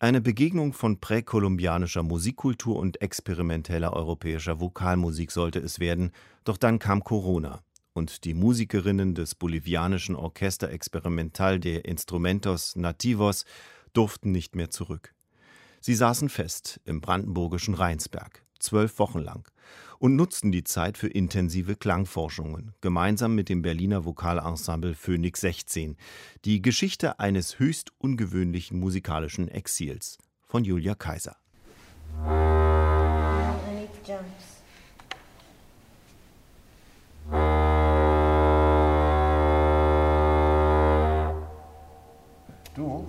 Eine Begegnung von präkolumbianischer Musikkultur und experimenteller europäischer Vokalmusik sollte es werden, doch dann kam Corona und die Musikerinnen des bolivianischen Orchester Experimental de Instrumentos Nativos durften nicht mehr zurück. Sie saßen fest im brandenburgischen Rheinsberg, zwölf Wochen lang, und nutzten die Zeit für intensive Klangforschungen, gemeinsam mit dem Berliner Vokalensemble Phoenix 16, die Geschichte eines höchst ungewöhnlichen musikalischen Exils von Julia Kaiser. Du,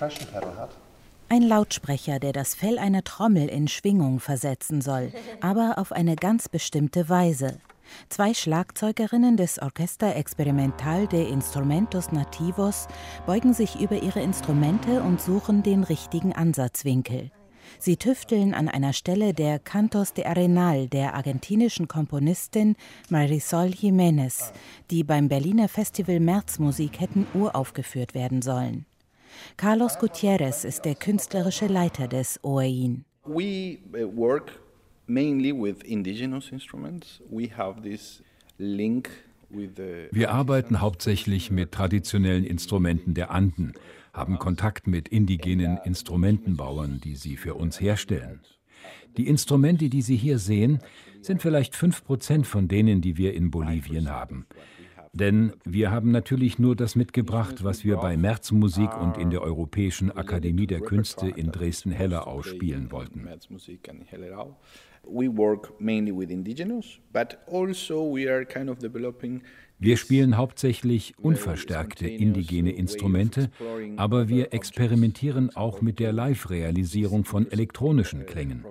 ein Expression Pedal hat? Ein Lautsprecher, der das Fell einer Trommel in Schwingung versetzen soll, aber auf eine ganz bestimmte Weise. Zwei Schlagzeugerinnen des Orchester Experimental de Instrumentos Nativos beugen sich über ihre Instrumente und suchen den richtigen Ansatzwinkel. Sie tüfteln an einer Stelle der Cantos de Arenal der argentinischen Komponistin Marisol Jiménez, die beim Berliner Festival Märzmusik hätten uraufgeführt werden sollen. Carlos Gutierrez ist der künstlerische Leiter des OEIN. We uh, work mainly with indigenous instruments. We have this link wir arbeiten hauptsächlich mit traditionellen Instrumenten der Anden, haben Kontakt mit indigenen Instrumentenbauern, die sie für uns herstellen. Die Instrumente, die Sie hier sehen, sind vielleicht fünf Prozent von denen, die wir in Bolivien haben. Denn wir haben natürlich nur das mitgebracht, was wir bei Märzmusik und in der Europäischen Akademie der Künste in Dresden-Hellerau spielen wollten. We work mainly with indigenous, but also we are kind of developing wir spielen hauptsächlich unverstärkte indigene Instrumente, aber wir experimentieren auch mit der Live-Realisierung von elektronischen Klängen.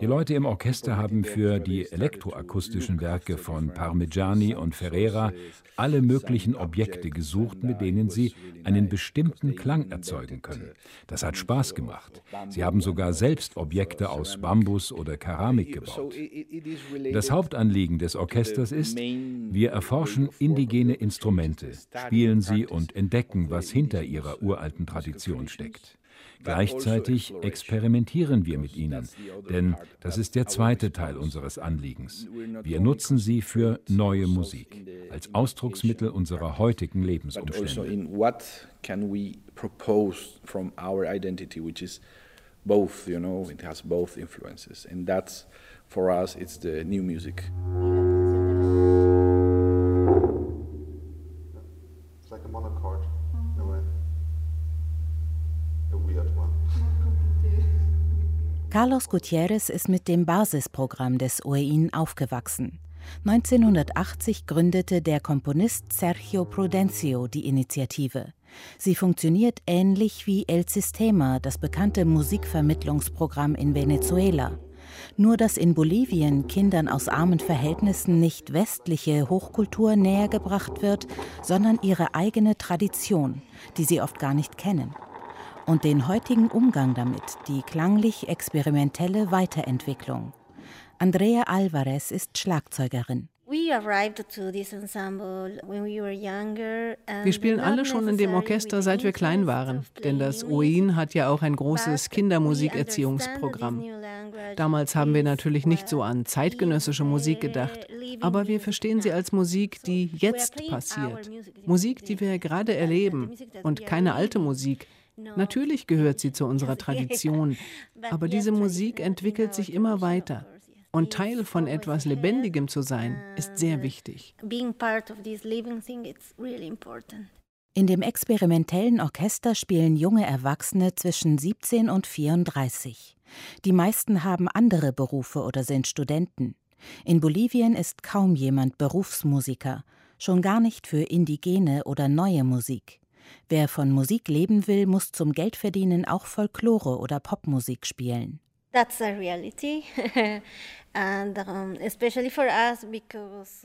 Die Leute im Orchester haben für die elektroakustischen Werke von Parmigiani und Ferrera alle möglichen Objekte gesucht, mit denen sie einen bestimmten Klang erzeugen können. Das hat Spaß gemacht. Sie haben sogar selbst Objekte aus Bambus oder Keramik gebaut. Das Hauptanliegen des Orchesters ist, wir erforschen indigene Instrumente, spielen sie und entdecken, was hinter ihrer uralten Tradition steckt. Gleichzeitig experimentieren wir mit ihnen, denn das ist der zweite Teil unseres Anliegens. Wir nutzen sie für neue Musik, als Ausdrucksmittel unserer heutigen Lebensumstände. both, you know, it has both influences. And that's, for us, it's the new music. Carlos Gutierrez ist mit dem Basisprogramm des OEIN aufgewachsen. 1980 gründete der Komponist Sergio Prudencio die Initiative. Sie funktioniert ähnlich wie El Sistema, das bekannte Musikvermittlungsprogramm in Venezuela. Nur dass in Bolivien Kindern aus armen Verhältnissen nicht westliche Hochkultur nähergebracht wird, sondern ihre eigene Tradition, die sie oft gar nicht kennen und den heutigen Umgang damit, die klanglich experimentelle Weiterentwicklung. Andrea Alvarez ist Schlagzeugerin. Wir spielen alle schon in dem Orchester, seit wir klein waren, denn das OIN hat ja auch ein großes Kindermusikerziehungsprogramm. Damals haben wir natürlich nicht so an zeitgenössische Musik gedacht, aber wir verstehen sie als Musik, die jetzt passiert. Musik, die wir gerade erleben und keine alte Musik, Natürlich gehört sie zu unserer Tradition, aber diese Musik entwickelt sich immer weiter. Und Teil von etwas Lebendigem zu sein, ist sehr wichtig. In dem experimentellen Orchester spielen junge Erwachsene zwischen 17 und 34. Die meisten haben andere Berufe oder sind Studenten. In Bolivien ist kaum jemand Berufsmusiker, schon gar nicht für indigene oder neue Musik. Wer von Musik leben will, muss zum Geldverdienen auch Folklore oder Popmusik spielen.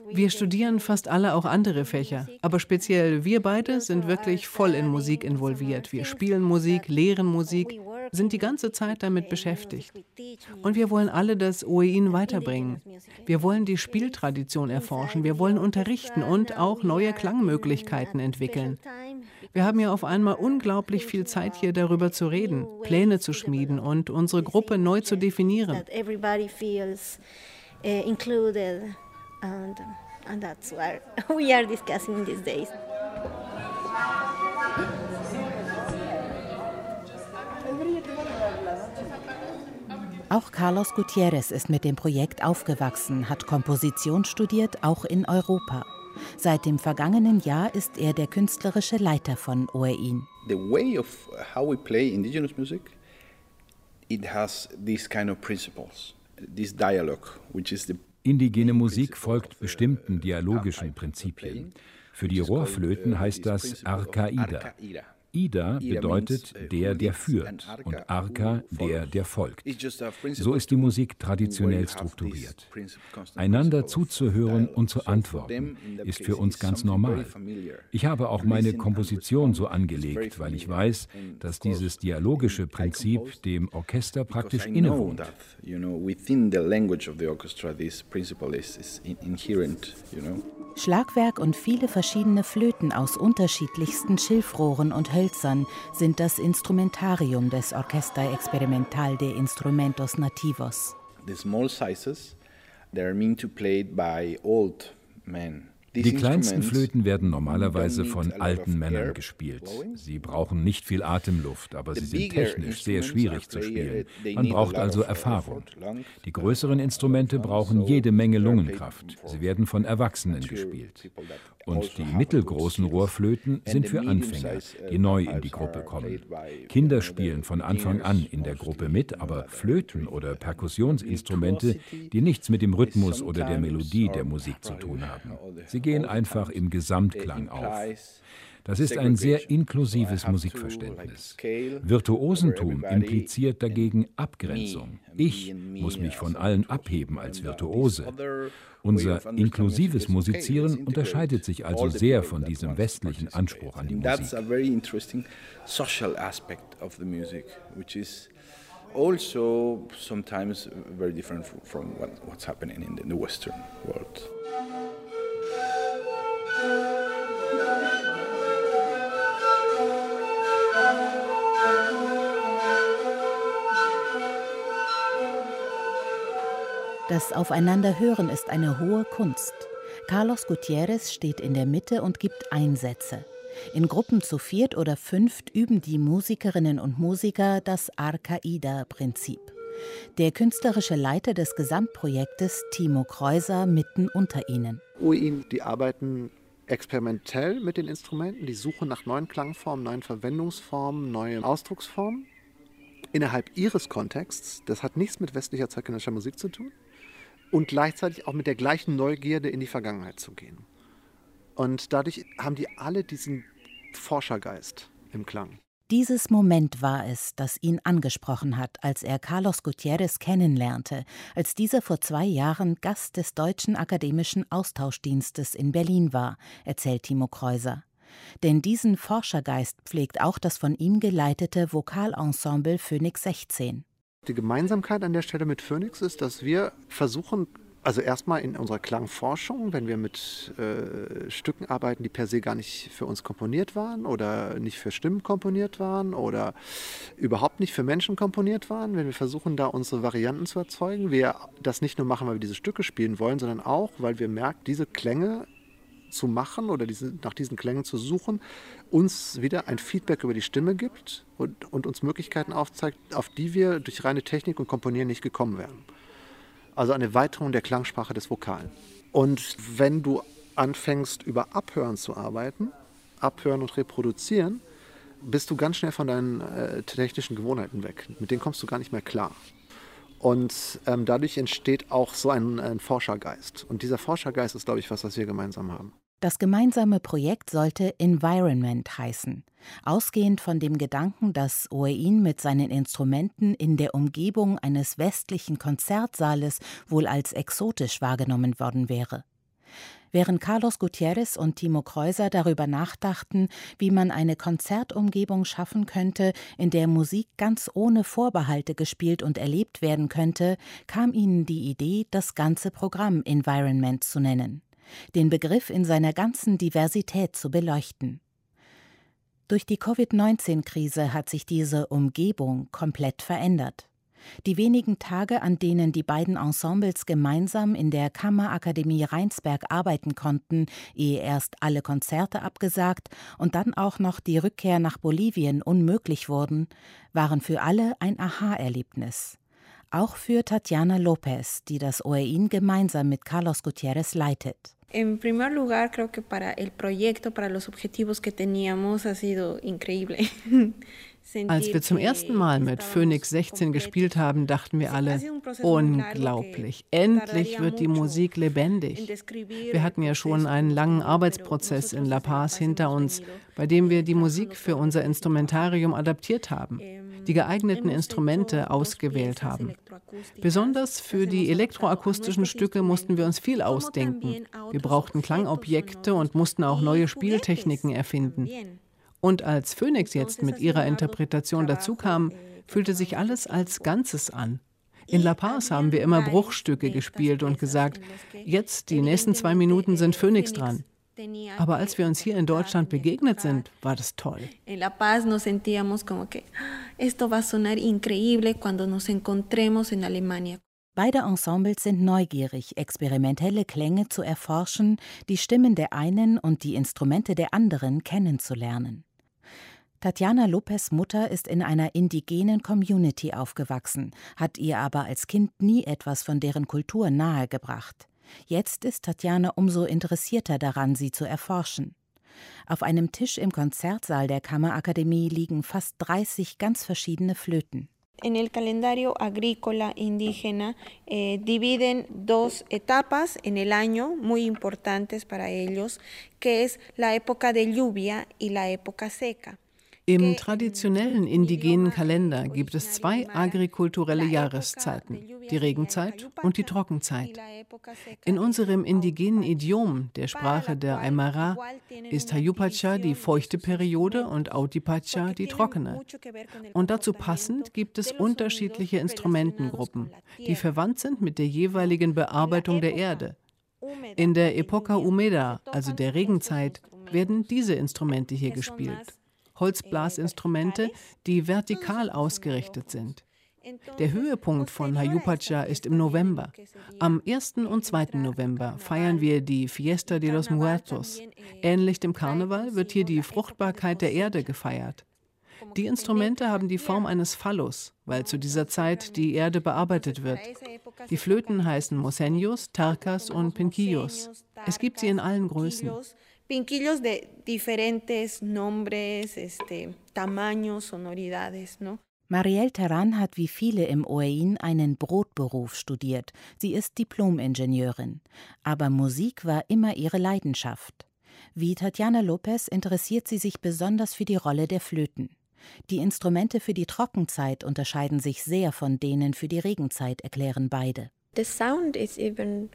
Wir studieren fast alle auch andere Fächer, aber speziell wir beide sind wirklich voll in Musik involviert. Wir spielen Musik, lehren Musik sind die ganze Zeit damit beschäftigt. Und wir wollen alle das OEIN weiterbringen. Wir wollen die Spieltradition erforschen, wir wollen unterrichten und auch neue Klangmöglichkeiten entwickeln. Wir haben ja auf einmal unglaublich viel Zeit hier darüber zu reden, Pläne zu schmieden und unsere Gruppe neu zu definieren. And that's what we are discussing these days. Auch Carlos Gutierrez ist mit dem Projekt aufgewachsen, hat Komposition studiert, auch in Europa. Seit dem vergangenen Jahr ist er der künstlerische Leiter von OEIN. The way of how we play indigenous music, it has these kind of principles, Indigene Musik folgt bestimmten dialogischen Prinzipien. Für die Rohrflöten heißt das Arkaida. Ida bedeutet der, der führt und Arka der, der folgt. So ist die Musik traditionell strukturiert. Einander zuzuhören und zu antworten ist für uns ganz normal. Ich habe auch meine Komposition so angelegt, weil ich weiß, dass dieses dialogische Prinzip dem Orchester praktisch innewohnt. Schlagwerk und viele verschiedene Flöten aus unterschiedlichsten Schilfrohren und Hölzern sind das Instrumentarium des Orchester Experimental de Instrumentos Nativos. The small sizes, they're meant to played by old men. Die kleinsten Flöten werden normalerweise von alten Männern gespielt. Sie brauchen nicht viel Atemluft, aber sie sind technisch sehr schwierig zu spielen. Man braucht also Erfahrung. Die größeren Instrumente brauchen jede Menge Lungenkraft. Sie werden von Erwachsenen gespielt. Und die mittelgroßen Rohrflöten sind für Anfänger, die neu in die Gruppe kommen. Kinder spielen von Anfang an in der Gruppe mit, aber Flöten oder Perkussionsinstrumente, die nichts mit dem Rhythmus oder der Melodie der Musik zu tun haben. Sie gehen einfach im Gesamtklang auf. Das ist ein sehr inklusives Musikverständnis. Virtuosentum impliziert dagegen Abgrenzung. Ich muss mich von allen abheben als Virtuose. Unser inklusives Musizieren unterscheidet sich also sehr von diesem westlichen Anspruch an die Musik. Also sometimes very different from what, what's happening in the Western world. Das Aufeinanderhören ist eine hohe Kunst. Carlos Gutierrez steht in der Mitte und gibt Einsätze. In Gruppen zu viert oder fünft üben die Musikerinnen und Musiker das Arcaida-Prinzip. Der künstlerische Leiter des Gesamtprojektes, Timo Kreuser, mitten unter ihnen. Die arbeiten experimentell mit den Instrumenten, die suchen nach neuen Klangformen, neuen Verwendungsformen, neuen Ausdrucksformen innerhalb ihres Kontexts. Das hat nichts mit westlicher zeitgenössischer Musik zu tun und gleichzeitig auch mit der gleichen Neugierde in die Vergangenheit zu gehen. Und dadurch haben die alle diesen Forschergeist im Klang. Dieses Moment war es, das ihn angesprochen hat, als er Carlos Gutierrez kennenlernte, als dieser vor zwei Jahren Gast des Deutschen Akademischen Austauschdienstes in Berlin war, erzählt Timo Kreuser. Denn diesen Forschergeist pflegt auch das von ihm geleitete Vokalensemble Phoenix 16. Die Gemeinsamkeit an der Stelle mit Phoenix ist, dass wir versuchen, also erstmal in unserer Klangforschung, wenn wir mit äh, Stücken arbeiten, die per se gar nicht für uns komponiert waren oder nicht für Stimmen komponiert waren oder überhaupt nicht für Menschen komponiert waren, wenn wir versuchen, da unsere Varianten zu erzeugen, wir das nicht nur machen, weil wir diese Stücke spielen wollen, sondern auch, weil wir merken, diese Klänge zu machen oder diese, nach diesen Klängen zu suchen, uns wieder ein Feedback über die Stimme gibt und, und uns Möglichkeiten aufzeigt, auf die wir durch reine Technik und Komponieren nicht gekommen wären. Also eine Weiterung der Klangsprache des Vokalen. Und wenn du anfängst, über Abhören zu arbeiten, Abhören und Reproduzieren, bist du ganz schnell von deinen äh, technischen Gewohnheiten weg. Mit denen kommst du gar nicht mehr klar. Und ähm, dadurch entsteht auch so ein, ein Forschergeist. Und dieser Forschergeist ist, glaube ich, was, was wir gemeinsam haben. Das gemeinsame Projekt sollte Environment heißen, ausgehend von dem Gedanken, dass Oein mit seinen Instrumenten in der Umgebung eines westlichen Konzertsaales wohl als exotisch wahrgenommen worden wäre. Während Carlos Gutierrez und Timo Kreuser darüber nachdachten, wie man eine Konzertumgebung schaffen könnte, in der Musik ganz ohne Vorbehalte gespielt und erlebt werden könnte, kam ihnen die Idee, das ganze Programm Environment zu nennen, den Begriff in seiner ganzen Diversität zu beleuchten. Durch die Covid-19-Krise hat sich diese Umgebung komplett verändert. Die wenigen Tage, an denen die beiden Ensembles gemeinsam in der Kammerakademie Rheinsberg arbeiten konnten, ehe erst alle Konzerte abgesagt und dann auch noch die Rückkehr nach Bolivien unmöglich wurden, waren für alle ein Aha-Erlebnis. Auch für Tatjana Lopez, die das OEIN gemeinsam mit Carlos Gutierrez leitet. En primer lugar, creo que para el proyecto, para los objetivos que teníamos, ha sido increíble. Als wir zum ersten Mal mit Phoenix 16 gespielt haben, dachten wir alle, unglaublich, endlich wird die Musik lebendig. Wir hatten ja schon einen langen Arbeitsprozess in La Paz hinter uns, bei dem wir die Musik für unser Instrumentarium adaptiert haben, die geeigneten Instrumente ausgewählt haben. Besonders für die elektroakustischen Stücke mussten wir uns viel ausdenken. Wir brauchten Klangobjekte und mussten auch neue Spieltechniken erfinden. Und als Phoenix jetzt mit ihrer Interpretation dazukam, fühlte sich alles als Ganzes an. In La Paz haben wir immer Bruchstücke gespielt und gesagt, jetzt die nächsten zwei Minuten sind Phoenix dran. Aber als wir uns hier in Deutschland begegnet sind, war das toll. In La Paz nos sentíamos como que esto va a sonar increíble cuando nos encontremos en Alemania. Beide Ensembles sind neugierig, experimentelle Klänge zu erforschen, die Stimmen der einen und die Instrumente der anderen kennenzulernen. Tatjana Lopez Mutter ist in einer indigenen Community aufgewachsen, hat ihr aber als Kind nie etwas von deren Kultur nahegebracht. Jetzt ist Tatjana umso interessierter daran, sie zu erforschen. Auf einem Tisch im Konzertsaal der Kammerakademie liegen fast 30 ganz verschiedene Flöten. En el calendario agrícola indígena eh, dividen dos etapas en el año muy importantes para ellos, que es la época de lluvia y la época seca. Im traditionellen indigenen Kalender gibt es zwei agrikulturelle Jahreszeiten, die Regenzeit und die Trockenzeit. In unserem indigenen Idiom, der Sprache der Aymara, ist Hayupacha die feuchte Periode und Autipacha die trockene. Und dazu passend gibt es unterschiedliche Instrumentengruppen, die verwandt sind mit der jeweiligen Bearbeitung der Erde. In der Epoca Humeda, also der Regenzeit, werden diese Instrumente hier gespielt. Holzblasinstrumente, die vertikal ausgerichtet sind. Der Höhepunkt von Hayupacha ist im November. Am 1. und 2. November feiern wir die Fiesta de los Muertos. Ähnlich dem Karneval wird hier die Fruchtbarkeit der Erde gefeiert. Die Instrumente haben die Form eines Phallus, weil zu dieser Zeit die Erde bearbeitet wird. Die Flöten heißen Moseños, Tarkas und Pinquillos. Es gibt sie in allen Größen pinquillos de diferentes nombres, este, tamaños, sonoridades, ¿no? Marielle Terran hat wie viele im OEIN einen Brotberuf studiert. Sie ist Diplom-Ingenieurin. Aber Musik war immer ihre Leidenschaft. Wie Tatjana Lopez interessiert sie sich besonders für die Rolle der Flöten. Die Instrumente für die Trockenzeit unterscheiden sich sehr von denen für die Regenzeit, erklären beide. The sound is even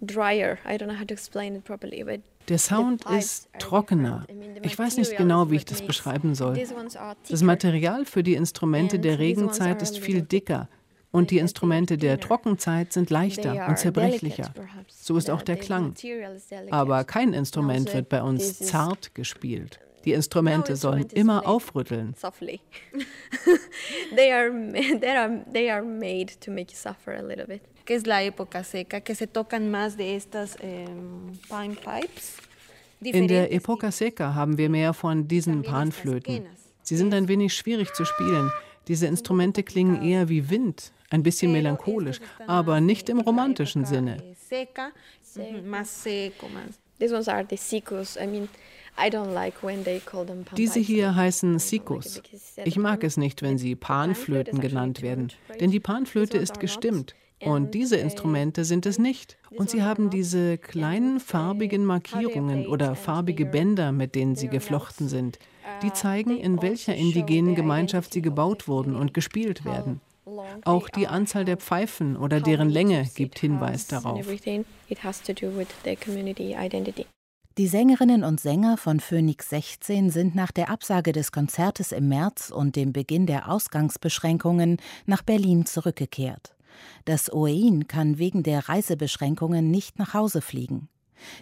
drier. I don't know how to explain it properly, but der Sound ist trockener. Ich weiß nicht genau, wie ich das beschreiben soll. Das Material für die Instrumente der Regenzeit ist viel dicker und die Instrumente der Trockenzeit sind leichter und zerbrechlicher. So ist auch der Klang. Aber kein Instrument wird bei uns zart gespielt. Die Instrumente sollen immer aufrütteln. they are they are they are made to make you suffer a little bit. Que es la época seca, que se tocan más de estas eh, pine pipes. In der Epoca Seca haben wir mehr von diesen Panflöten. Sie sind ein wenig schwierig zu spielen. Diese Instrumente klingen eher wie Wind, ein bisschen melancholisch, aber nicht im romantischen Sinne. These ones are the sicus. I mean, diese hier heißen Sikus. Ich mag es nicht, wenn sie Panflöten genannt werden, denn die Panflöte ist gestimmt. Und diese Instrumente sind es nicht. Und sie haben diese kleinen farbigen Markierungen oder farbige Bänder, mit denen sie geflochten sind. Die zeigen, in welcher indigenen Gemeinschaft sie gebaut wurden und gespielt werden. Auch die Anzahl der Pfeifen oder deren Länge gibt Hinweis darauf. Die Sängerinnen und Sänger von Phoenix 16 sind nach der Absage des Konzertes im März und dem Beginn der Ausgangsbeschränkungen nach Berlin zurückgekehrt. Das OEIN kann wegen der Reisebeschränkungen nicht nach Hause fliegen.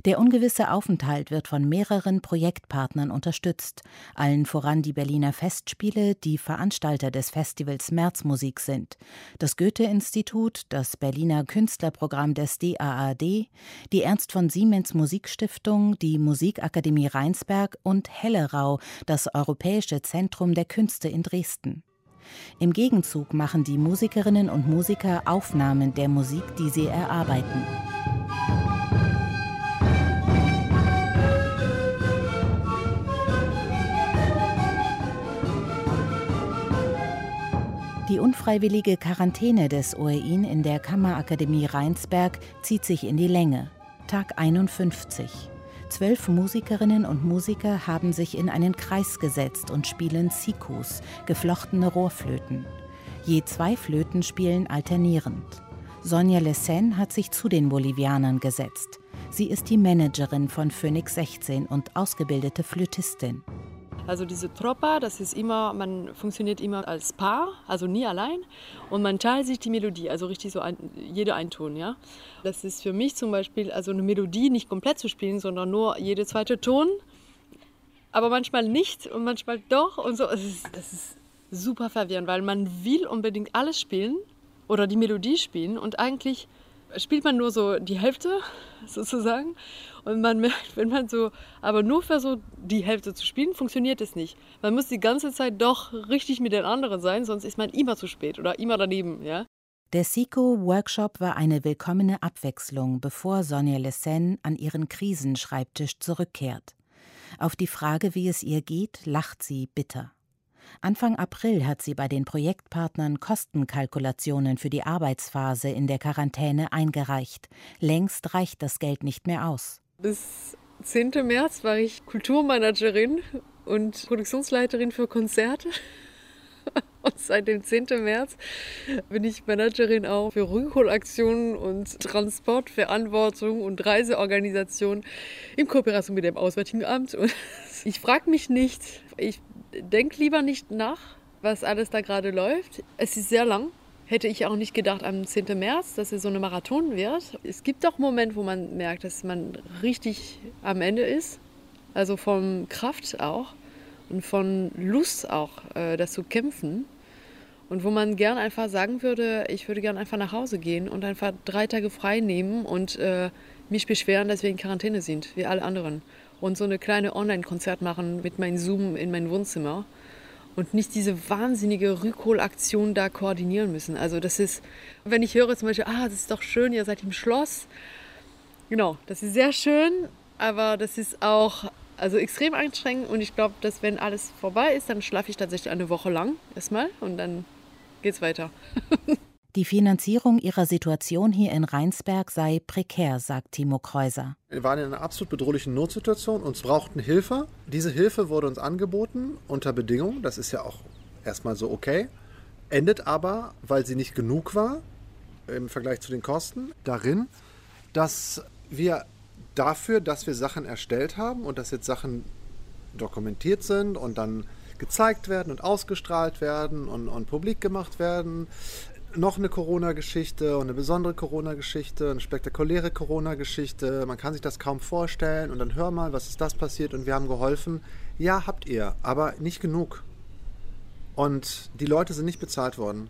Der ungewisse Aufenthalt wird von mehreren Projektpartnern unterstützt, allen voran die Berliner Festspiele, die Veranstalter des Festivals Märzmusik sind, das Goethe-Institut, das Berliner Künstlerprogramm des DAAD, die Ernst von Siemens Musikstiftung, die Musikakademie Rheinsberg und Hellerau, das Europäische Zentrum der Künste in Dresden. Im Gegenzug machen die Musikerinnen und Musiker Aufnahmen der Musik, die sie erarbeiten. Die unfreiwillige Quarantäne des OEIN in der Kammerakademie Rheinsberg zieht sich in die Länge. Tag 51. Zwölf Musikerinnen und Musiker haben sich in einen Kreis gesetzt und spielen Sikus, geflochtene Rohrflöten. Je zwei Flöten spielen alternierend. Sonja Lessen hat sich zu den Bolivianern gesetzt. Sie ist die Managerin von Phoenix 16 und ausgebildete Flötistin. Also diese Tropa, das ist immer, man funktioniert immer als Paar, also nie allein. Und man teilt sich die Melodie, also richtig so ein, jeder ein Ton, ja. Das ist für mich zum Beispiel, also eine Melodie nicht komplett zu spielen, sondern nur jede zweite Ton. Aber manchmal nicht und manchmal doch und so. Das ist, das ist super verwirrend, weil man will unbedingt alles spielen oder die Melodie spielen und eigentlich spielt man nur so die Hälfte sozusagen. Und man merkt, wenn man so, aber nur versucht, die Hälfte zu spielen, funktioniert es nicht. Man muss die ganze Zeit doch richtig mit den anderen sein, sonst ist man immer zu spät oder immer daneben, ja. Der SICO-Workshop war eine willkommene Abwechslung, bevor Sonja Lessen an ihren Krisenschreibtisch zurückkehrt. Auf die Frage, wie es ihr geht, lacht sie bitter. Anfang April hat sie bei den Projektpartnern Kostenkalkulationen für die Arbeitsphase in der Quarantäne eingereicht. Längst reicht das Geld nicht mehr aus. Bis 10. März war ich Kulturmanagerin und Produktionsleiterin für Konzerte. Und seit dem 10. März bin ich Managerin auch für Rückholaktionen und Transportverantwortung und Reiseorganisation in Kooperation mit dem Auswärtigen Amt. Und ich frage mich nicht, ich denk lieber nicht nach, was alles da gerade läuft. Es ist sehr lang. Hätte ich auch nicht gedacht am 10. März, dass es so eine Marathon wird. Es gibt auch Momente, wo man merkt, dass man richtig am Ende ist. Also von Kraft auch und von Lust auch, äh, das zu kämpfen. Und wo man gern einfach sagen würde, ich würde gern einfach nach Hause gehen und einfach drei Tage frei nehmen und äh, mich beschweren, dass wir in Quarantäne sind, wie alle anderen und so eine kleine Online-Konzert machen mit meinem Zoom in mein Wohnzimmer und nicht diese wahnsinnige Rückholaktion da koordinieren müssen. Also das ist, wenn ich höre zum Beispiel, ah, das ist doch schön, ihr seid im Schloss. Genau, das ist sehr schön, aber das ist auch also extrem anstrengend und ich glaube, dass wenn alles vorbei ist, dann schlafe ich tatsächlich eine Woche lang erstmal und dann geht's weiter. Die Finanzierung ihrer Situation hier in Rheinsberg sei prekär, sagt Timo Kreuser. Wir waren in einer absolut bedrohlichen Notsituation, uns brauchten Hilfe. Diese Hilfe wurde uns angeboten unter Bedingungen, das ist ja auch erstmal so okay, endet aber, weil sie nicht genug war im Vergleich zu den Kosten, darin, dass wir dafür, dass wir Sachen erstellt haben und dass jetzt Sachen dokumentiert sind und dann gezeigt werden und ausgestrahlt werden und, und publik gemacht werden, noch eine Corona-Geschichte und eine besondere Corona-Geschichte, eine spektakuläre Corona-Geschichte. Man kann sich das kaum vorstellen und dann hör mal, was ist das passiert und wir haben geholfen. Ja, habt ihr, aber nicht genug. Und die Leute sind nicht bezahlt worden.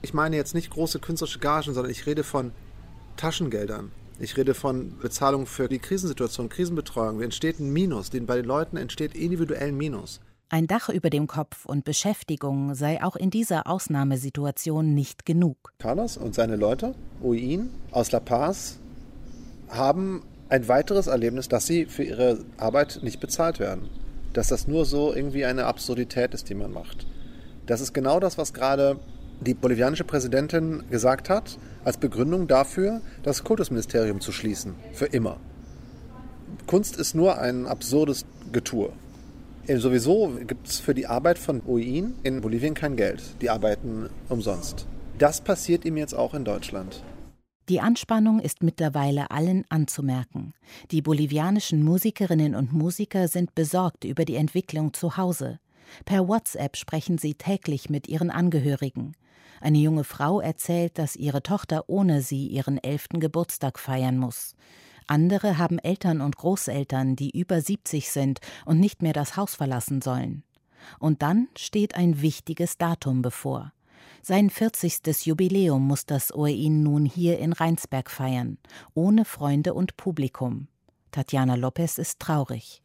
Ich meine jetzt nicht große künstlerische Gagen, sondern ich rede von Taschengeldern. Ich rede von Bezahlung für die Krisensituation, Krisenbetreuung. Entsteht ein Minus. Bei den Leuten entsteht individuell ein Minus. Ein Dach über dem Kopf und Beschäftigung sei auch in dieser Ausnahmesituation nicht genug. Carlos und seine Leute, Uin aus La Paz, haben ein weiteres Erlebnis, dass sie für ihre Arbeit nicht bezahlt werden. Dass das nur so irgendwie eine Absurdität ist, die man macht. Das ist genau das, was gerade die bolivianische Präsidentin gesagt hat, als Begründung dafür, das Kultusministerium zu schließen. Für immer. Kunst ist nur ein absurdes Getue Äh, sowieso gibt es für die Arbeit von OIN in Bolivien kein Geld. Die arbeiten umsonst. Das passiert ihm jetzt auch in Deutschland. Die Anspannung ist mittlerweile allen anzumerken. Die bolivianischen Musikerinnen und Musiker sind besorgt über die Entwicklung zu Hause. Per WhatsApp sprechen sie täglich mit ihren Angehörigen. Eine junge Frau erzählt, dass ihre Tochter ohne sie ihren elften Geburtstag feiern muss. Andere haben Eltern und Großeltern, die über 70 sind und nicht mehr das Haus verlassen sollen. Und dann steht ein wichtiges Datum bevor. Sein 40. Jubiläum muss das OEIN nun hier in Rheinsberg feiern, ohne Freunde und Publikum. Tatjana Lopez ist traurig.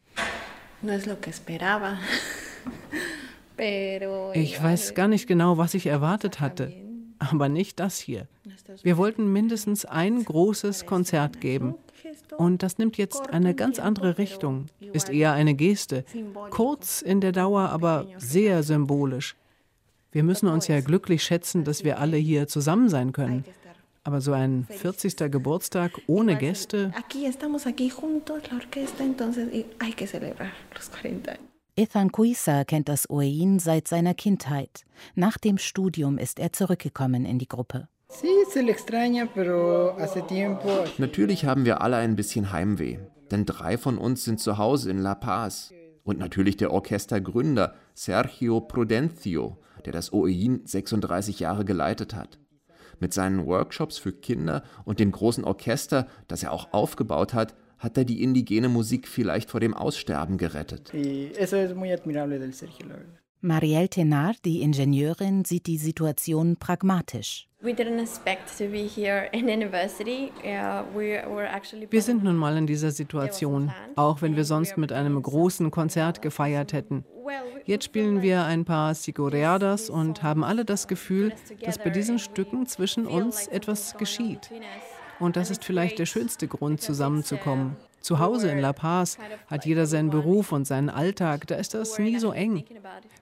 Ich weiß gar nicht genau, was ich erwartet hatte, aber nicht das hier. Wir wollten mindestens ein großes Konzert geben. Und das nimmt jetzt eine ganz andere Richtung, ist eher eine Geste, kurz in der Dauer, aber sehr symbolisch. Wir müssen uns ja glücklich schätzen, dass wir alle hier zusammen sein können. Aber so ein 40. Geburtstag ohne Gäste. Ethan Cuisa kennt das Oein seit seiner Kindheit. Nach dem Studium ist er zurückgekommen in die Gruppe. Natürlich haben wir alle ein bisschen Heimweh, denn drei von uns sind zu Hause in La Paz. Und natürlich der Orchestergründer Sergio Prudencio, der das OEIN 36 Jahre geleitet hat. Mit seinen Workshops für Kinder und dem großen Orchester, das er auch aufgebaut hat, hat er die indigene Musik vielleicht vor dem Aussterben gerettet. Marielle Tenard, die Ingenieurin, sieht die Situation pragmatisch. Wir sind nun mal in dieser Situation, auch wenn wir sonst mit einem großen Konzert gefeiert hätten. Jetzt spielen wir ein paar Sigoriadas und haben alle das Gefühl, dass bei diesen Stücken zwischen uns etwas geschieht. Und das ist vielleicht der schönste Grund, zusammenzukommen. Zu Hause in La Paz hat jeder seinen Beruf und seinen Alltag, da ist das nie so eng.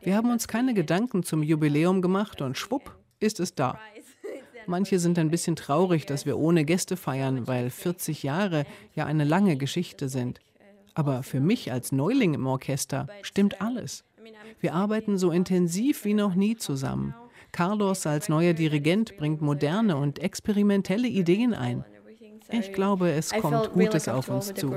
Wir haben uns keine Gedanken zum Jubiläum gemacht und schwupp ist es da. Manche sind ein bisschen traurig, dass wir ohne Gäste feiern, weil 40 Jahre ja eine lange Geschichte sind. Aber für mich als Neuling im Orchester stimmt alles. Wir arbeiten so intensiv wie noch nie zusammen. Carlos als neuer Dirigent bringt moderne und experimentelle Ideen ein. Ich glaube, es kommt Gutes auf uns zu.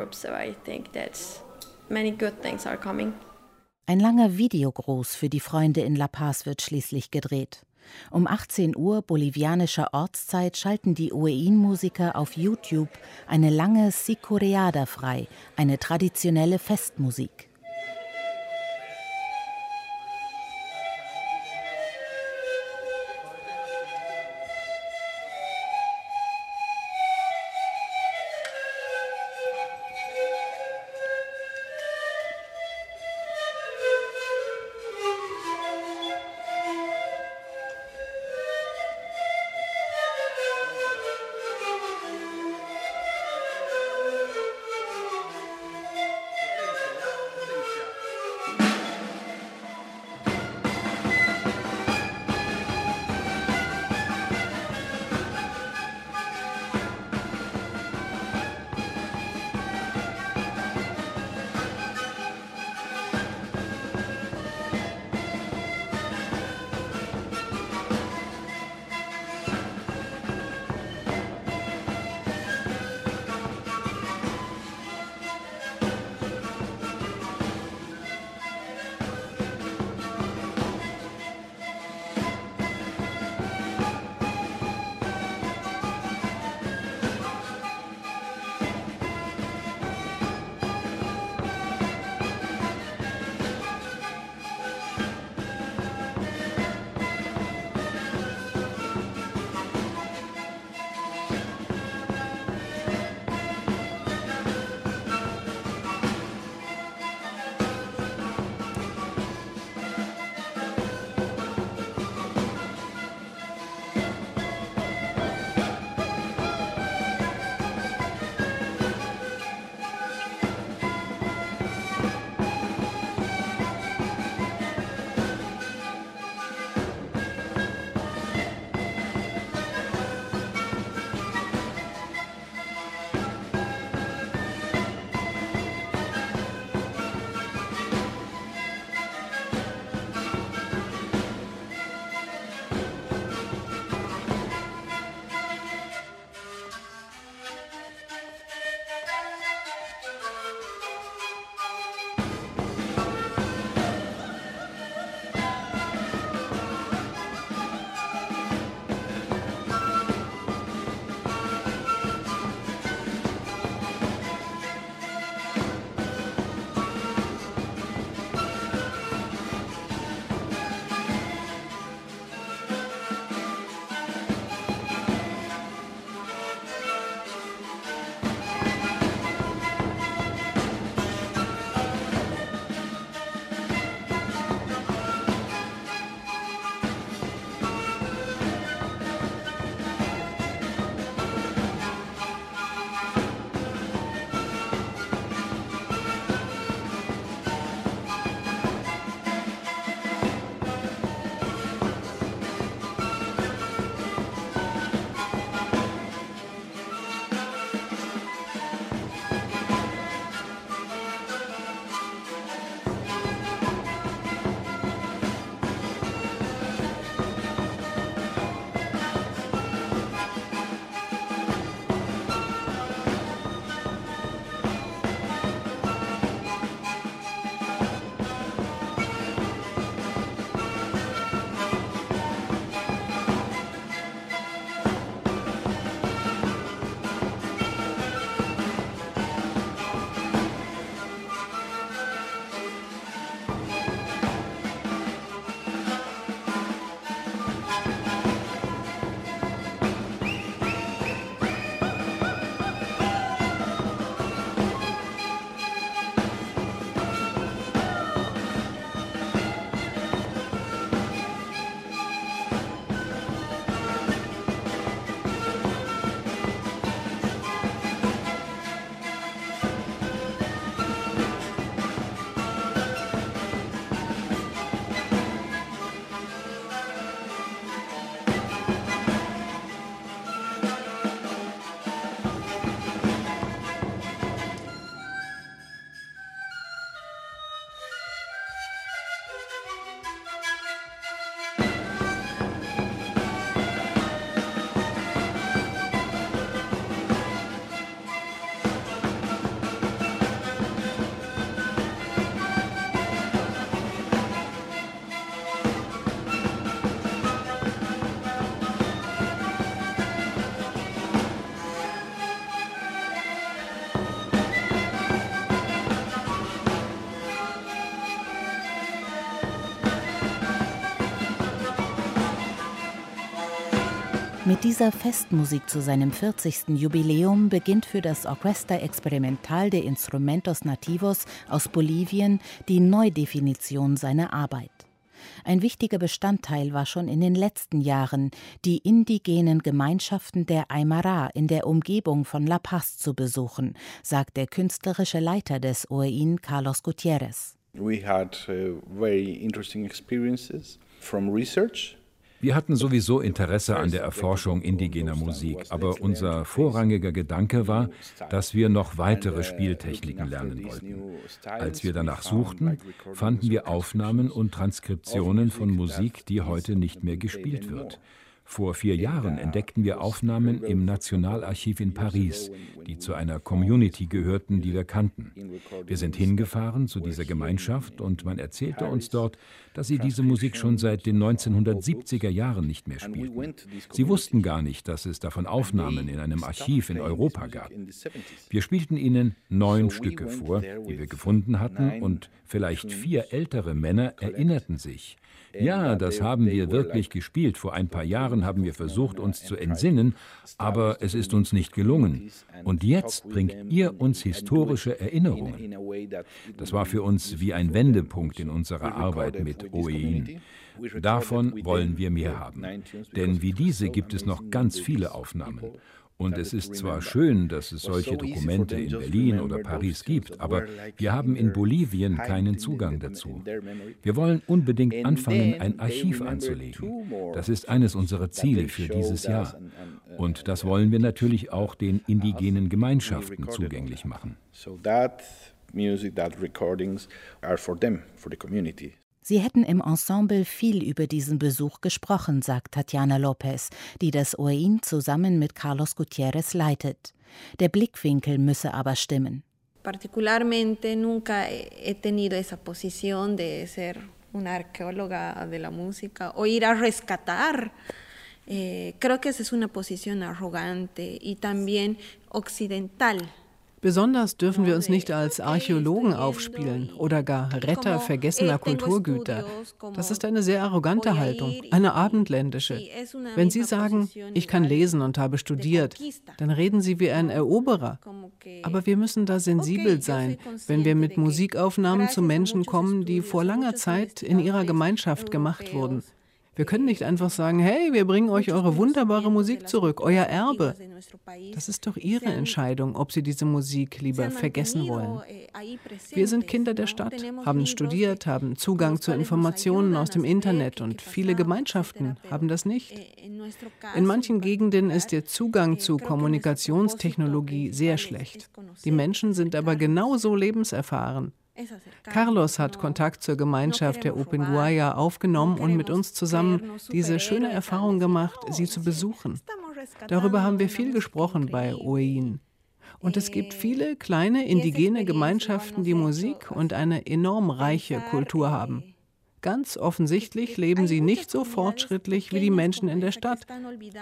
Ein langer Videogruß für die Freunde in La Paz wird schließlich gedreht. Um 18 Uhr bolivianischer Ortszeit schalten die Uein-Musiker auf YouTube eine lange Sicoreada frei, eine traditionelle Festmusik. Mit dieser Festmusik zu seinem 40. Jubiläum beginnt für das Orquesta Experimental de Instrumentos Nativos aus Bolivien die Neudefinition seiner Arbeit. Ein wichtiger Bestandteil war schon in den letzten Jahren, die indigenen Gemeinschaften der Aymara in der Umgebung von La Paz zu besuchen, sagt der künstlerische Leiter des OEIN Carlos Gutierrez. We had uh, very interesting experiences from research wir hatten sowieso Interesse an der Erforschung indigener Musik, aber unser vorrangiger Gedanke war, dass wir noch weitere Spieltechniken lernen wollten. Als wir danach suchten, fanden wir Aufnahmen und Transkriptionen von Musik, die heute nicht mehr gespielt wird. Vor vier Jahren entdeckten wir Aufnahmen im Nationalarchiv in Paris, die zu einer Community gehörten, die wir kannten. Wir sind hingefahren zu dieser Gemeinschaft und man erzählte uns dort, dass sie diese Musik schon seit den 1970er Jahren nicht mehr spielten. Sie wussten gar nicht, dass es davon Aufnahmen in einem Archiv in Europa gab. Wir spielten ihnen neun Stücke vor, die wir gefunden hatten, und vielleicht vier ältere Männer erinnerten sich. Ja, das haben wir wirklich gespielt. Vor ein paar Jahren haben wir versucht, uns zu entsinnen, aber es ist uns nicht gelungen. Und jetzt bringt ihr uns historische Erinnerungen. Das war für uns wie ein Wendepunkt in unserer Arbeit mit OEIN. Davon wollen wir mehr haben. Denn wie diese gibt es noch ganz viele Aufnahmen. Und es ist zwar schön, dass es solche Dokumente in Berlin oder Paris gibt, aber wir haben in Bolivien keinen Zugang dazu. Wir wollen unbedingt anfangen, ein Archiv anzulegen. Das ist eines unserer Ziele für dieses Jahr. Und das wollen wir natürlich auch den indigenen Gemeinschaften zugänglich machen. music, that recordings are for them, for the community. Sie hätten im Ensemble viel über diesen Besuch gesprochen, sagt Tatjana Lopez, die das OEIN zusammen mit Carlos Gutierrez leitet. Der Blickwinkel müsse aber stimmen. Particularmente nunca he tenido esa posición de ser una arqueóloga de la música o ir a rescatar. Eh, creo que esa es una posición arrogante y también occidental. Besonders dürfen wir uns nicht als Archäologen aufspielen oder gar Retter vergessener Kulturgüter. Das ist eine sehr arrogante Haltung, eine abendländische. Wenn Sie sagen, ich kann lesen und habe studiert, dann reden Sie wie ein Eroberer. Aber wir müssen da sensibel sein, wenn wir mit Musikaufnahmen zu Menschen kommen, die vor langer Zeit in ihrer Gemeinschaft gemacht wurden. Wir können nicht einfach sagen, hey, wir bringen euch eure wunderbare Musik zurück, euer Erbe. Das ist doch Ihre Entscheidung, ob Sie diese Musik lieber vergessen wollen. Wir sind Kinder der Stadt, haben studiert, haben Zugang zu Informationen aus dem Internet und viele Gemeinschaften haben das nicht. In manchen Gegenden ist der Zugang zu Kommunikationstechnologie sehr schlecht. Die Menschen sind aber genauso lebenserfahren. Carlos hat Kontakt zur Gemeinschaft der Openguaya aufgenommen und mit uns zusammen diese schöne Erfahrung gemacht, sie zu besuchen. Darüber haben wir viel gesprochen bei OEIN. Und es gibt viele kleine indigene Gemeinschaften, die Musik und eine enorm reiche Kultur haben. Ganz offensichtlich leben sie nicht so fortschrittlich wie die Menschen in der Stadt,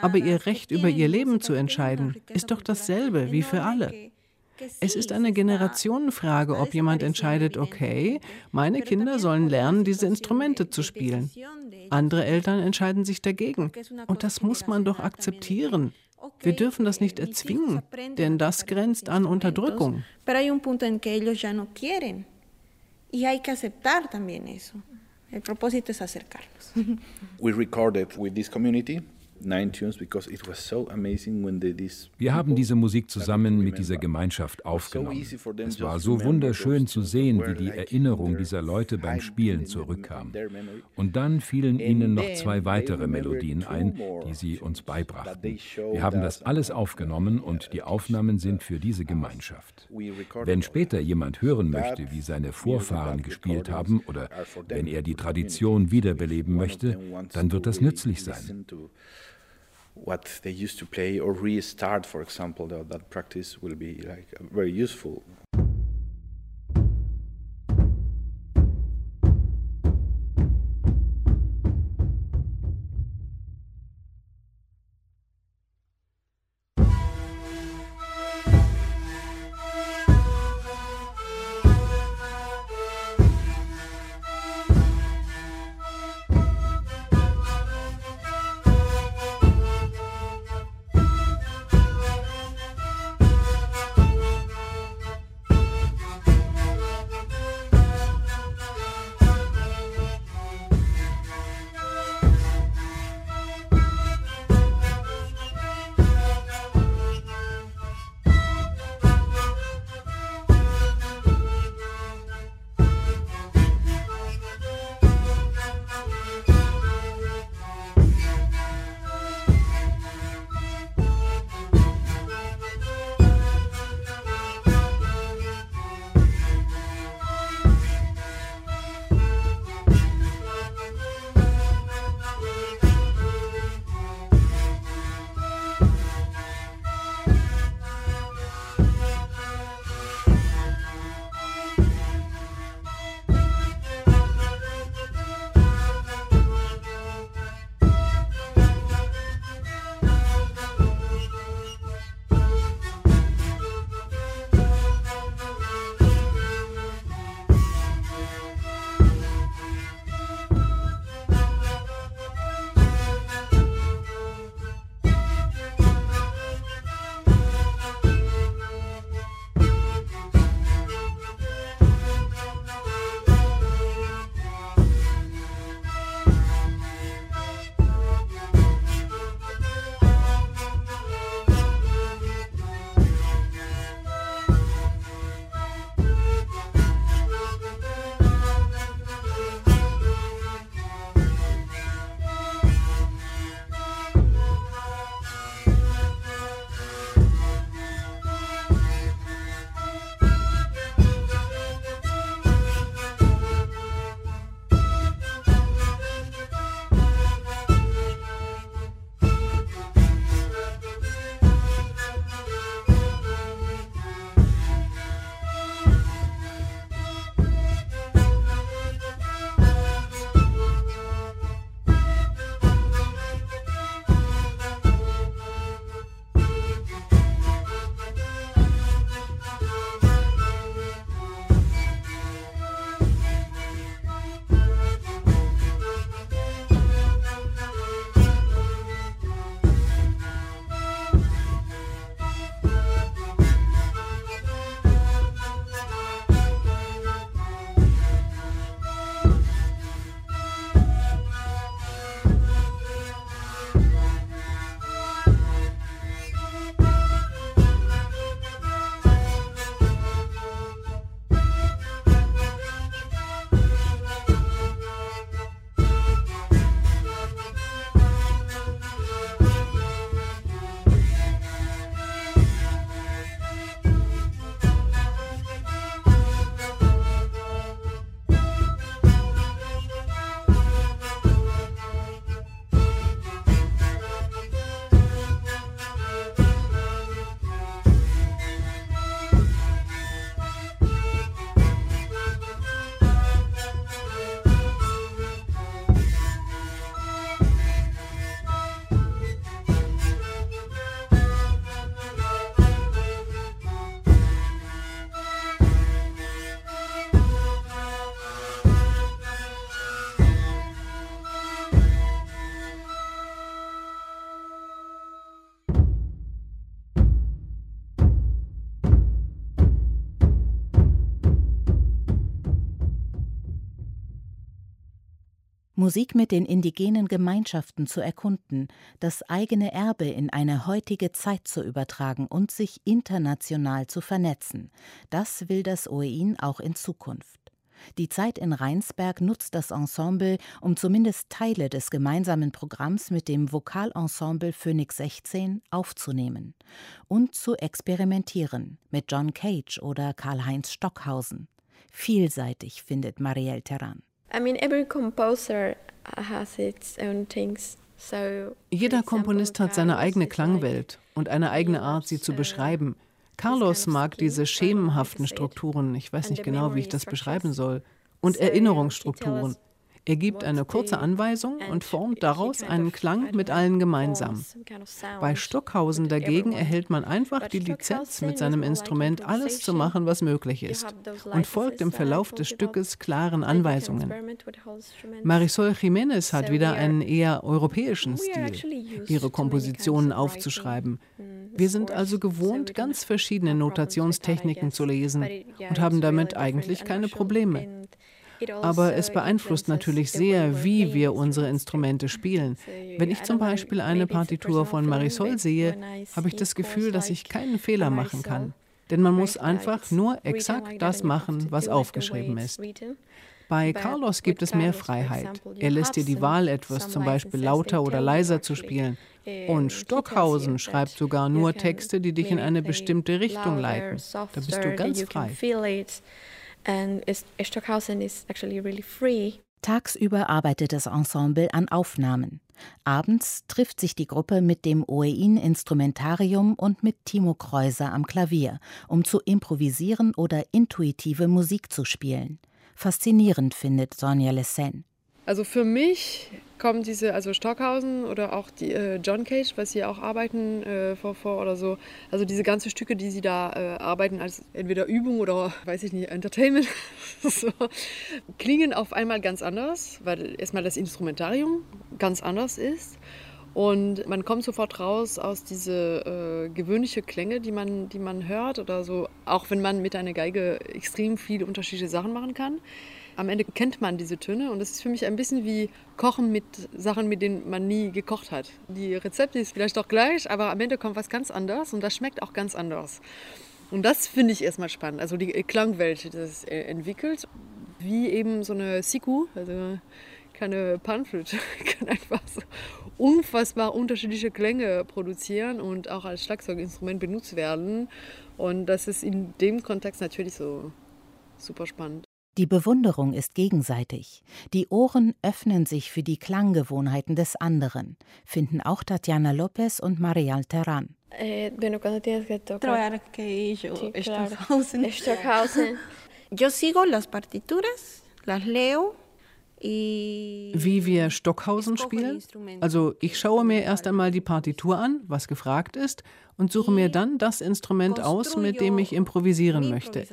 aber ihr Recht über ihr Leben zu entscheiden ist doch dasselbe wie für alle. Es ist eine Generationenfrage, ob jemand entscheidet, okay, meine Kinder sollen lernen, diese Instrumente zu spielen. Andere Eltern entscheiden sich dagegen. Und das muss man doch akzeptieren. Wir dürfen das nicht erzwingen, denn das grenzt an Unterdrückung. El propósito es acercarnos. We recorded with this community wir haben diese Musik zusammen mit dieser Gemeinschaft aufgenommen. Es war so wunderschön zu sehen, wie die Erinnerung dieser Leute beim Spielen zurückkam. Und dann fielen ihnen noch zwei weitere Melodien ein, die sie uns beibrachten. Wir haben das alles aufgenommen und die Aufnahmen sind für diese Gemeinschaft. Wenn später jemand hören möchte, wie seine Vorfahren gespielt haben oder wenn er die Tradition wiederbeleben möchte, dann wird das nützlich sein what they used to play or restart, for example, that, that practice will be like very useful. Musik mit den indigenen Gemeinschaften zu erkunden, das eigene Erbe in eine heutige Zeit zu übertragen und sich international zu vernetzen. Das will das OEIN auch in Zukunft. Die Zeit in Rheinsberg nutzt das Ensemble, um zumindest Teile des gemeinsamen Programms mit dem Vokalensemble Phoenix 16 aufzunehmen und zu experimentieren mit John Cage oder Karl-Heinz Stockhausen. Vielseitig findet Marielle Terran. I mean, every composer has its own things. Jeder Komponist hat seine eigene Klangwelt und eine eigene Art, sie zu uh, beschreiben. Carlos mag diese schemenhaften Strukturen, ich weiß nicht genau, wie ich das beschreiben soll, und Erinnerungsstrukturen. Er gibt eine kurze Anweisung und formt daraus einen Klang mit allen gemeinsam. Bei Stockhausen dagegen erhält man einfach die Lizenz, mit seinem Instrument alles zu machen, was möglich ist, und folgt im Verlauf des Stückes klaren Anweisungen. Marisol Jiménez hat wieder einen eher europäischen Stil, ihre Kompositionen aufzuschreiben. Wir sind also gewohnt, ganz verschiedene Notationstechniken zu lesen und haben damit eigentlich keine Probleme. Aber es beeinflusst natürlich sehr, wie wir unsere Instrumente spielen. Wenn ich zum Beispiel eine Partitur von Marisol sehe, habe ich das Gefühl, dass ich keinen Fehler machen kann. Denn man muss einfach nur exakt das machen, was aufgeschrieben ist. Bei Carlos gibt es mehr Freiheit. Er lässt dir die Wahl, etwas zum Beispiel lauter oder leiser zu spielen. Und Stockhausen schreibt sogar nur Texte, die dich in eine bestimmte Richtung leiten. Da bist du ganz frei. And Stockhausen is actually really free. Tagsüber arbeitet das Ensemble an Aufnahmen. Abends trifft sich die Gruppe mit dem OEIN Instrumentarium und mit Timo Kreuser am Klavier, um zu improvisieren oder intuitive Musik zu spielen. Faszinierend findet Sonja Lessen. Also für mich kommen diese, also Stockhausen oder auch die äh, John Cage, was sie auch arbeiten äh, vor, vor oder so, also diese ganzen Stücke, die sie da äh, arbeiten als entweder Übung oder, weiß ich nicht, Entertainment, so, klingen auf einmal ganz anders, weil erstmal das Instrumentarium ganz anders ist. Und man kommt sofort raus aus diese äh, gewöhnliche Klänge, die man, die man hört oder so, auch wenn man mit einer Geige extrem viele unterschiedliche Sachen machen kann am Ende kennt man diese Töne und es ist für mich ein bisschen wie Kochen mit Sachen, mit denen man nie gekocht hat. Die Rezepte ist vielleicht auch gleich, aber am Ende kommt was ganz anderes und das schmeckt auch ganz anders. Und das finde ich erstmal spannend, also die Klangwelt, die das äh, entwickelt, wie eben so eine Siku, also keine Panflöte, kann einfach so unfassbar unterschiedliche Klänge produzieren und auch als Schlagzeuginstrument benutzt werden. Und das ist in dem Kontext natürlich so super spannend. Die Bewunderung ist gegenseitig. Die Ohren öffnen sich für die Klanggewohnheiten des anderen, finden auch Tatjana Lopez und Marial Terran. Eh, bueno, cuando tienes que tocar. que yo, sí, Stockhausen. Stockhausen. Yo sigo las partituras, las leo wie wir Stockhausen spielen. Also ich schaue mir erst einmal die Partitur an, was gefragt ist, und suche mir dann das Instrument aus, mit dem ich improvisieren möchte.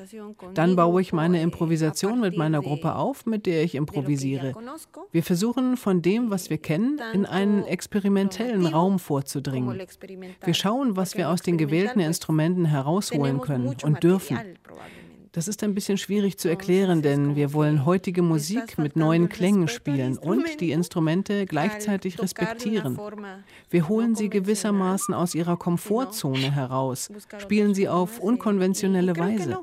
Dann baue ich meine Improvisation mit meiner Gruppe auf, mit der ich improvisiere. Wir versuchen von dem, was wir kennen, in einen experimentellen Raum vorzudringen. Wir schauen, was wir aus den gewählten Instrumenten herausholen können und dürfen. Das ist ein bisschen schwierig zu erklären, denn wir wollen heutige Musik mit neuen Klängen spielen und die Instrumente gleichzeitig respektieren. Wir holen sie gewissermaßen aus ihrer Komfortzone heraus, spielen sie auf unkonventionelle Weise.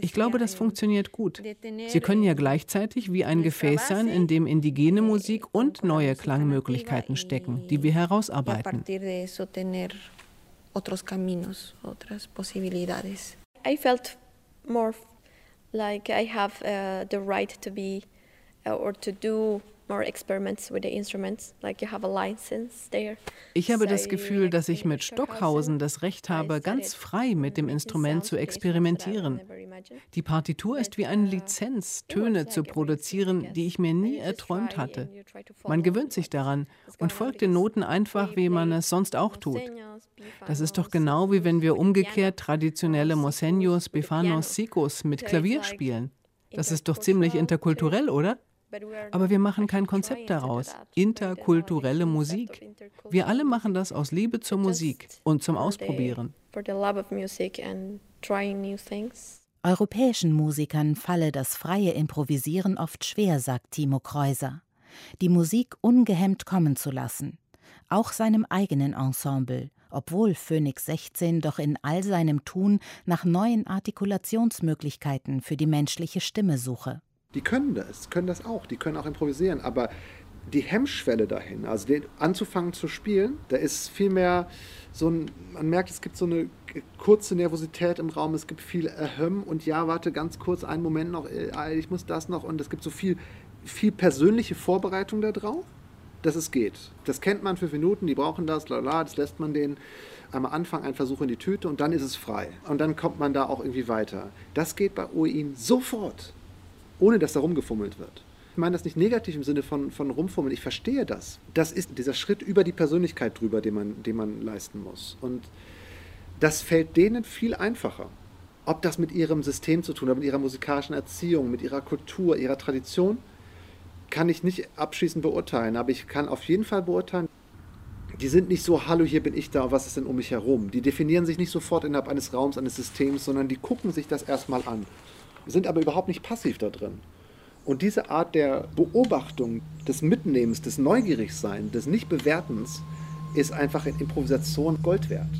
Ich glaube, das funktioniert gut. Sie können ja gleichzeitig wie ein Gefäß sein, in dem indigene Musik und neue Klangmöglichkeiten stecken, die wir herausarbeiten. I felt more like I have uh, the right to be uh, or to do Ich habe das Gefühl, dass ich mit Stockhausen das Recht habe, ganz frei mit dem Instrument zu experimentieren. Die Partitur ist wie eine Lizenz, Töne zu produzieren, die ich mir nie erträumt hatte. Man gewöhnt sich daran und folgt den Noten einfach, wie man es sonst auch tut. Das ist doch genau wie wenn wir umgekehrt traditionelle Moseños, Bifanos, Sicos mit Klavier spielen. Das ist doch ziemlich interkulturell, oder? Aber wir machen kein Konzept daraus. Interkulturelle Musik. Wir alle machen das aus Liebe zur Musik und zum Ausprobieren. Europäischen Musikern falle das freie Improvisieren oft schwer, sagt Timo Kreuser. die Musik ungehemmt kommen zu lassen, auch seinem eigenen Ensemble, obwohl Phoenix 16 doch in all seinem Tun nach neuen Artikulationsmöglichkeiten für die menschliche Stimme suche. Die können das, können das auch, die können auch improvisieren, aber die Hemmschwelle dahin, also den, anzufangen zu spielen, da ist viel mehr so ein, man merkt, es gibt so eine kurze Nervosität im Raum, es gibt viel Ahem und ja, warte ganz kurz, einen Moment noch, äh, ich muss das noch und es gibt so viel, viel persönliche Vorbereitung darauf, dass es geht. Das kennt man fünf Minuten, die brauchen das, lala, das lässt man denen einmal anfangen, einen Versuch in die Tüte und dann ist es frei. Und dann kommt man da auch irgendwie weiter. Das geht bei OEIN sofort, ohne dass da rumgefummelt wird. Ich meine das nicht negativ im Sinne von, von rumfummeln. Ich verstehe das. Das ist dieser Schritt über die Persönlichkeit drüber, den man, den man leisten muss. Und das fällt denen viel einfacher. Ob das mit ihrem System zu tun hat, mit ihrer musikalischen Erziehung, mit ihrer Kultur, ihrer Tradition, kann ich nicht abschließend beurteilen. Aber ich kann auf jeden Fall beurteilen, die sind nicht so, hallo, hier bin ich da, was ist denn um mich herum? Die definieren sich nicht sofort innerhalb eines Raums, eines Systems, sondern die gucken sich das erstmal an, sind aber überhaupt nicht passiv da drin. Und diese Art der Beobachtung, des Mitnehmens, des Neugierigseins, des Nichtbewertens ist einfach in Improvisation Gold wert.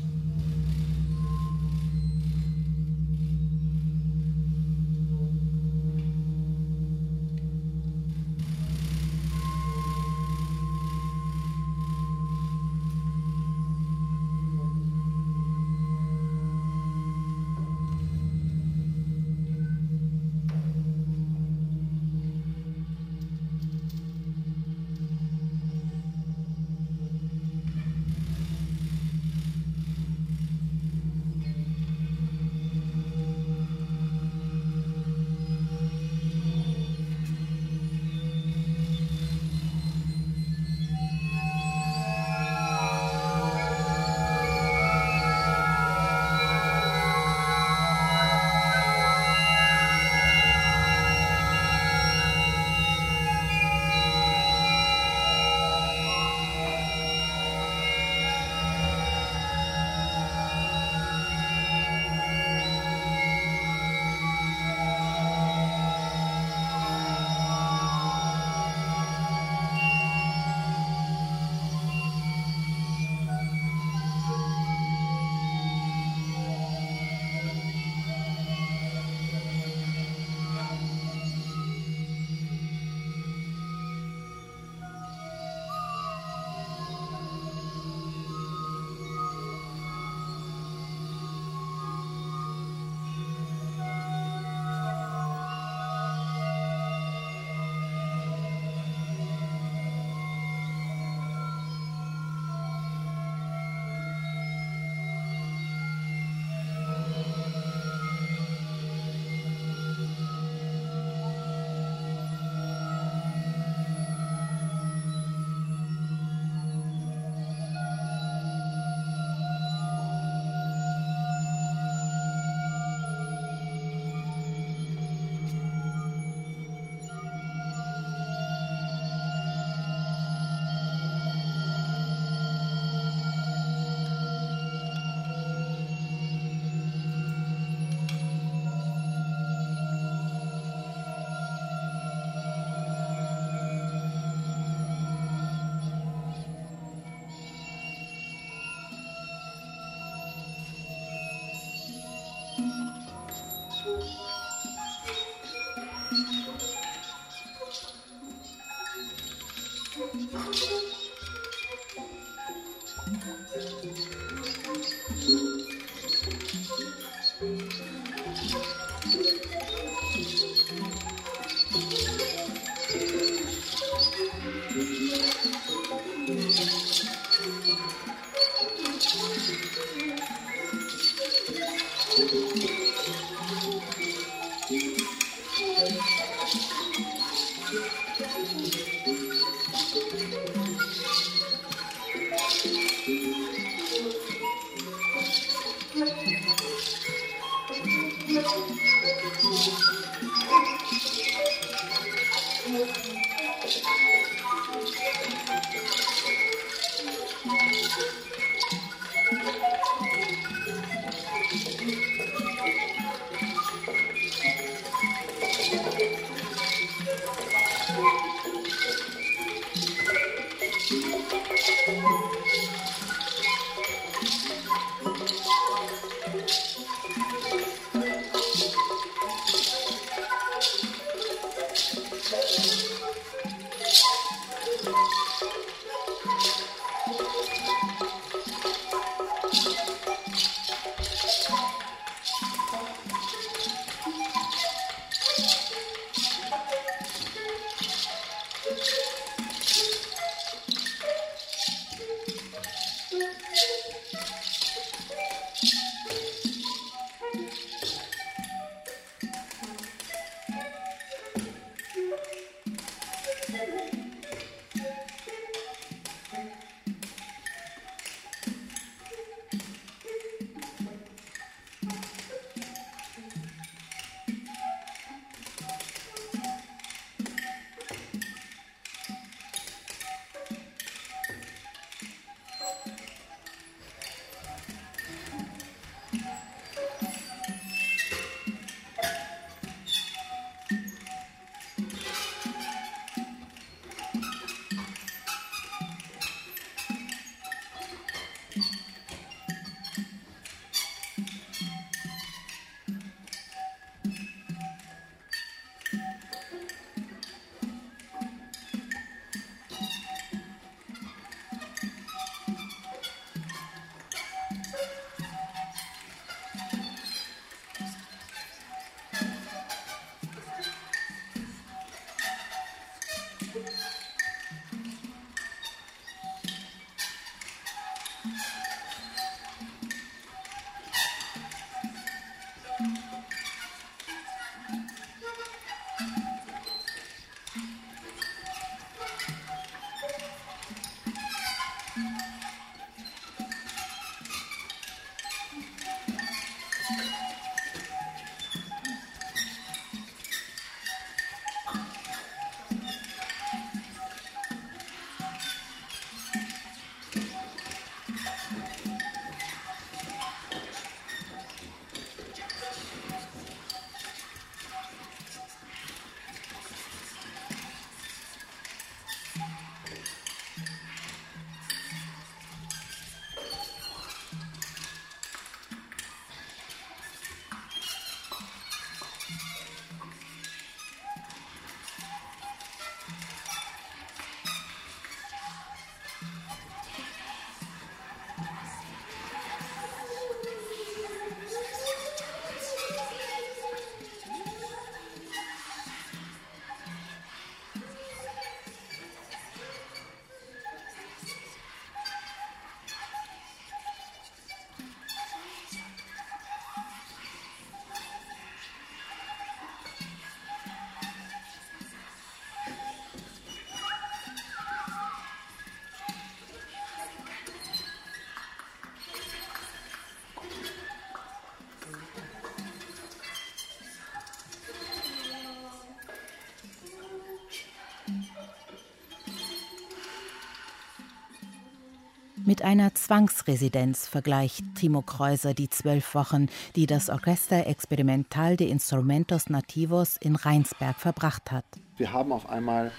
Mit einer Zwangsresidenz vergleicht Timo Kreuser die zwölf Wochen, die das Orchester Experimental de Instrumentos Nativos in Rheinsberg verbracht hat. Wir haben auf einmal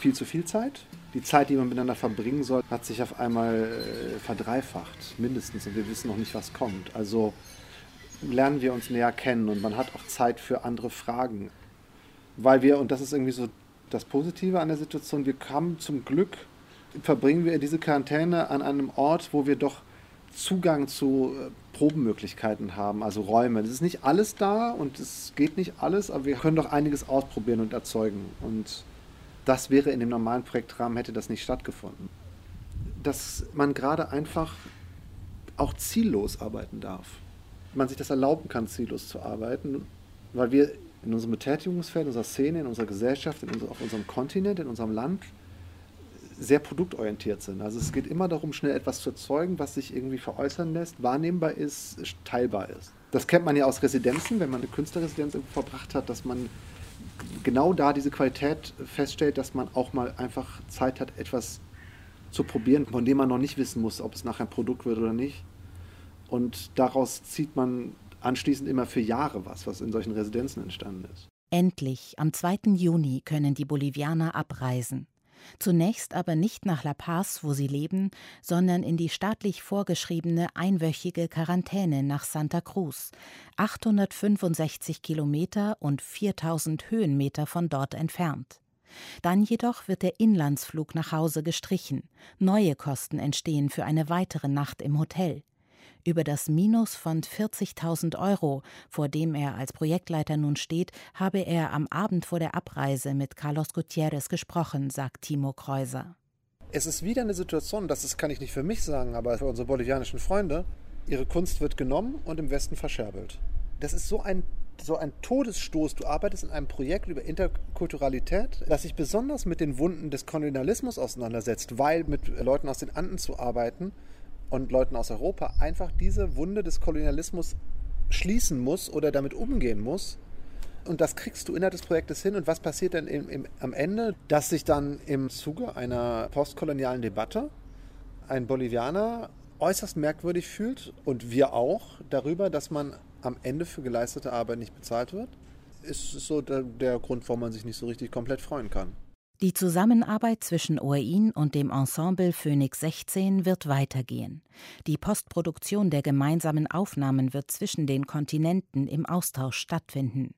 viel zu viel Zeit. Die Zeit, die man miteinander verbringen soll, hat sich auf einmal äh, verdreifacht, mindestens. Und wir wissen noch nicht, was kommt. Also lernen wir uns näher kennen und man hat auch Zeit für andere Fragen. Weil wir, und das ist irgendwie so das Positive an der Situation, wir kamen zum Glück verbringen wir diese Quarantäne an einem Ort, wo wir doch Zugang zu äh, Probenmöglichkeiten haben, also Räume. Es ist nicht alles da und es geht nicht alles, aber wir können doch einiges ausprobieren und erzeugen. Und das wäre in dem normalen Projektrahmen, hätte das nicht stattgefunden. Dass man gerade einfach auch ziellos arbeiten darf. Man sich das erlauben kann, ziellos zu arbeiten, weil wir in unserem Betätigungsfeld, in unserer Szene, in unserer Gesellschaft, in unser, auf unserem Kontinent, in unserem Land sehr produktorientiert sind. Also es geht immer darum, schnell etwas zu erzeugen, was sich irgendwie veräußern lässt, wahrnehmbar ist, teilbar ist. Das kennt man ja aus Residenzen, wenn man eine Künstlerresidenz verbracht hat, dass man genau da diese Qualität feststellt, dass man auch mal einfach Zeit hat, etwas zu probieren, von dem man noch nicht wissen muss, ob es nachher ein Produkt wird oder nicht. Und daraus zieht man anschließend immer für Jahre was, was in solchen Residenzen entstanden ist. Endlich, am 2. Juni können die Bolivianer abreisen. Zunächst aber nicht nach La Paz, wo sie leben, sondern in die staatlich vorgeschriebene einwöchige Quarantäne nach Santa Cruz, 865 Kilometer und 4000 Höhenmeter von dort entfernt. Dann jedoch wird der Inlandsflug nach Hause gestrichen. Neue Kosten entstehen für eine weitere Nacht im Hotel über das Minus von 40.000 Euro, vor dem er als Projektleiter nun steht, habe er am Abend vor der Abreise mit Carlos Gutierrez gesprochen, sagt Timo Kreuser. Es ist wieder eine Situation, das kann ich nicht für mich sagen, aber für unsere bolivianischen Freunde, ihre Kunst wird genommen und im Westen verscherbelt. Das ist so ein so ein Todesstoß. Du arbeitest in einem Projekt über Interkulturalität, das sich besonders mit den Wunden des Kolonialismus auseinandersetzt, weil mit Leuten aus den Anden zu arbeiten und Leuten aus Europa einfach diese Wunde des Kolonialismus schließen muss oder damit umgehen muss. Und das kriegst du innerhalb des Projektes hin. Und was passiert dann im, im, am Ende? Dass sich dann im Zuge einer postkolonialen Debatte ein Bolivianer äußerst merkwürdig fühlt und wir auch darüber, dass man am Ende für geleistete Arbeit nicht bezahlt wird, ist so der, der Grund, warum man sich nicht so richtig komplett freuen kann. Die Zusammenarbeit zwischen OEIN und dem Ensemble Phoenix 16 wird weitergehen. Die Postproduktion der gemeinsamen Aufnahmen wird zwischen den Kontinenten im Austausch stattfinden.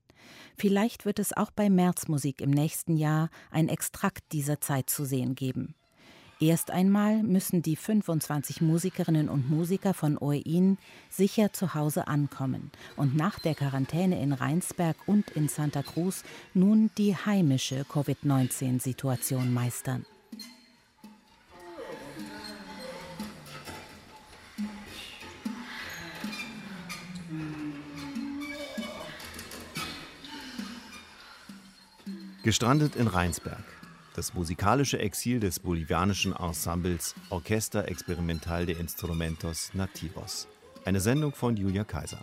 Vielleicht wird es auch bei Märzmusik im nächsten Jahr ein Extrakt dieser Zeit zu sehen geben. Erst einmal müssen die 25 Musikerinnen und Musiker von OEIN sicher zu Hause ankommen und nach der Quarantäne in Rheinsberg und in Santa Cruz nun die heimische Covid-19-Situation meistern. Gestrandet in Rheinsberg. Das musikalische Exil des bolivianischen Ensembles Orchester Experimental de Instrumentos Nativos. Eine Sendung von Julia Kaiser.